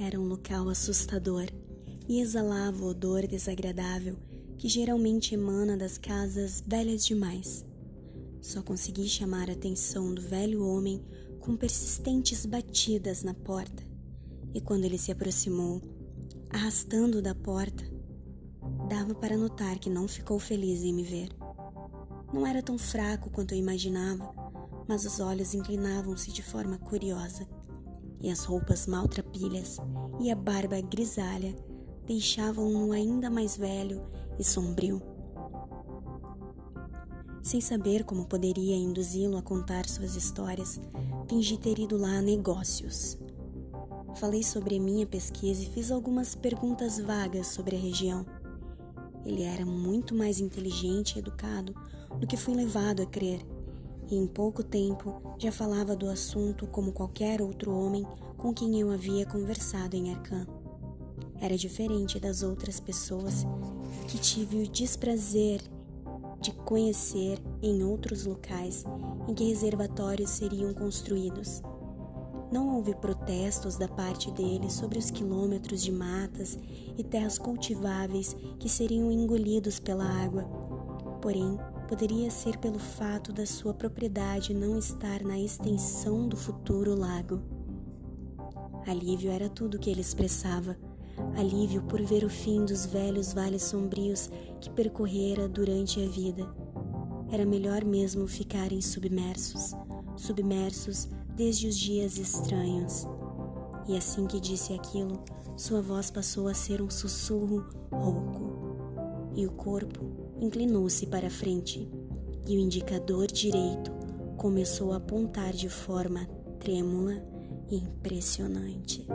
Era um local assustador e exalava o odor desagradável que geralmente emana das casas velhas demais. Só consegui chamar a atenção do velho homem com persistentes batidas na porta, e quando ele se aproximou, arrastando da porta, dava para notar que não ficou feliz em me ver. Não era tão fraco quanto eu imaginava, mas os olhos inclinavam-se de forma curiosa, e as roupas maltrapilhas e a barba grisalha deixavam-no ainda mais velho e sombrio. Sem saber como poderia induzi-lo a contar suas histórias, fingi ter ido lá a negócios. Falei sobre minha pesquisa e fiz algumas perguntas vagas sobre a região. Ele era muito mais inteligente e educado do que fui levado a crer, e em pouco tempo já falava do assunto como qualquer outro homem com quem eu havia conversado em Arcan. Era diferente das outras pessoas que tive o desprazer de conhecer em outros locais em que reservatórios seriam construídos. Não houve protestos da parte dele sobre os quilômetros de matas e terras cultiváveis que seriam engolidos pela água. Porém, poderia ser pelo fato da sua propriedade não estar na extensão do futuro lago. Alívio era tudo que ele expressava alívio por ver o fim dos velhos vales sombrios que percorrera durante a vida. Era melhor mesmo ficarem submersos, submersos desde os dias estranhos. E assim que disse aquilo, sua voz passou a ser um sussurro rouco, e o corpo inclinou-se para frente, e o indicador direito começou a apontar de forma trêmula e impressionante.